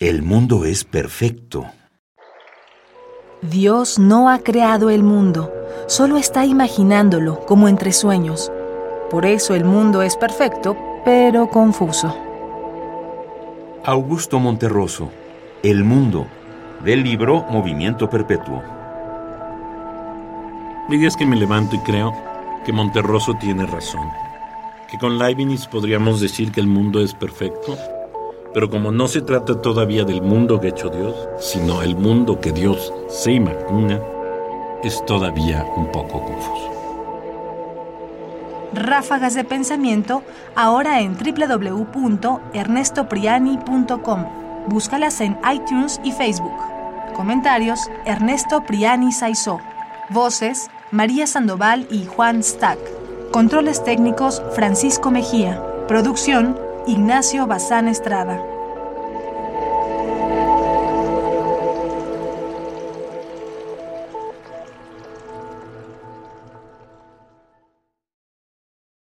El mundo es perfecto. Dios no ha creado el mundo, solo está imaginándolo como entre sueños. Por eso el mundo es perfecto, pero confuso. Augusto Monterroso, El mundo, del libro Movimiento Perpetuo. Hay días que me levanto y creo que Monterroso tiene razón. Que con Leibniz podríamos decir que el mundo es perfecto, pero como no se trata todavía del mundo que ha hecho Dios, sino el mundo que Dios se imagina, es todavía un poco confuso. Ráfagas de pensamiento ahora en www.ernestopriani.com. Búscalas en iTunes y Facebook. Comentarios: Ernesto Priani Saizó. Voces: María Sandoval y Juan Stack. Controles técnicos: Francisco Mejía. Producción: Ignacio Bazán Estrada.